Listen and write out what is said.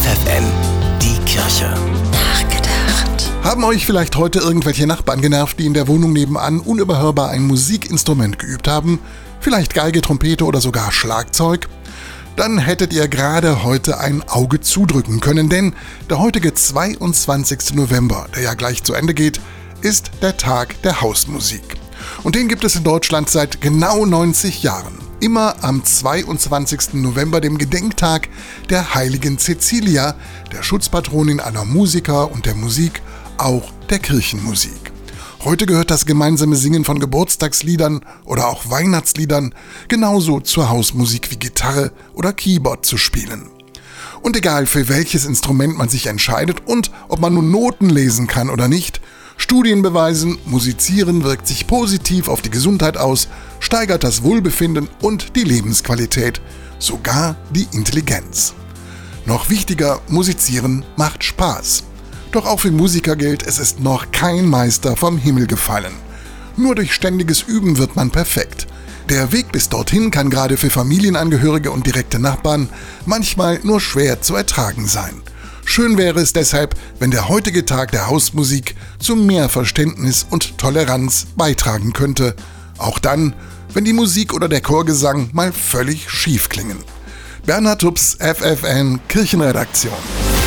FFN, die Kirche. Nachgedacht. Haben euch vielleicht heute irgendwelche Nachbarn genervt, die in der Wohnung nebenan unüberhörbar ein Musikinstrument geübt haben? Vielleicht Geige, Trompete oder sogar Schlagzeug? Dann hättet ihr gerade heute ein Auge zudrücken können, denn der heutige 22. November, der ja gleich zu Ende geht, ist der Tag der Hausmusik. Und den gibt es in Deutschland seit genau 90 Jahren. Immer am 22. November, dem Gedenktag der heiligen Cecilia, der Schutzpatronin aller Musiker und der Musik, auch der Kirchenmusik. Heute gehört das gemeinsame Singen von Geburtstagsliedern oder auch Weihnachtsliedern genauso zur Hausmusik wie Gitarre oder Keyboard zu spielen. Und egal für welches Instrument man sich entscheidet und ob man nun Noten lesen kann oder nicht, Studien beweisen, Musizieren wirkt sich positiv auf die Gesundheit aus, steigert das Wohlbefinden und die Lebensqualität, sogar die Intelligenz. Noch wichtiger, Musizieren macht Spaß. Doch auch für Musiker gilt, es ist noch kein Meister vom Himmel gefallen. Nur durch ständiges Üben wird man perfekt. Der Weg bis dorthin kann gerade für Familienangehörige und direkte Nachbarn manchmal nur schwer zu ertragen sein. Schön wäre es deshalb, wenn der heutige Tag der Hausmusik zu mehr Verständnis und Toleranz beitragen könnte. Auch dann, wenn die Musik oder der Chorgesang mal völlig schief klingen. Bernhard Tubbs, FFN Kirchenredaktion.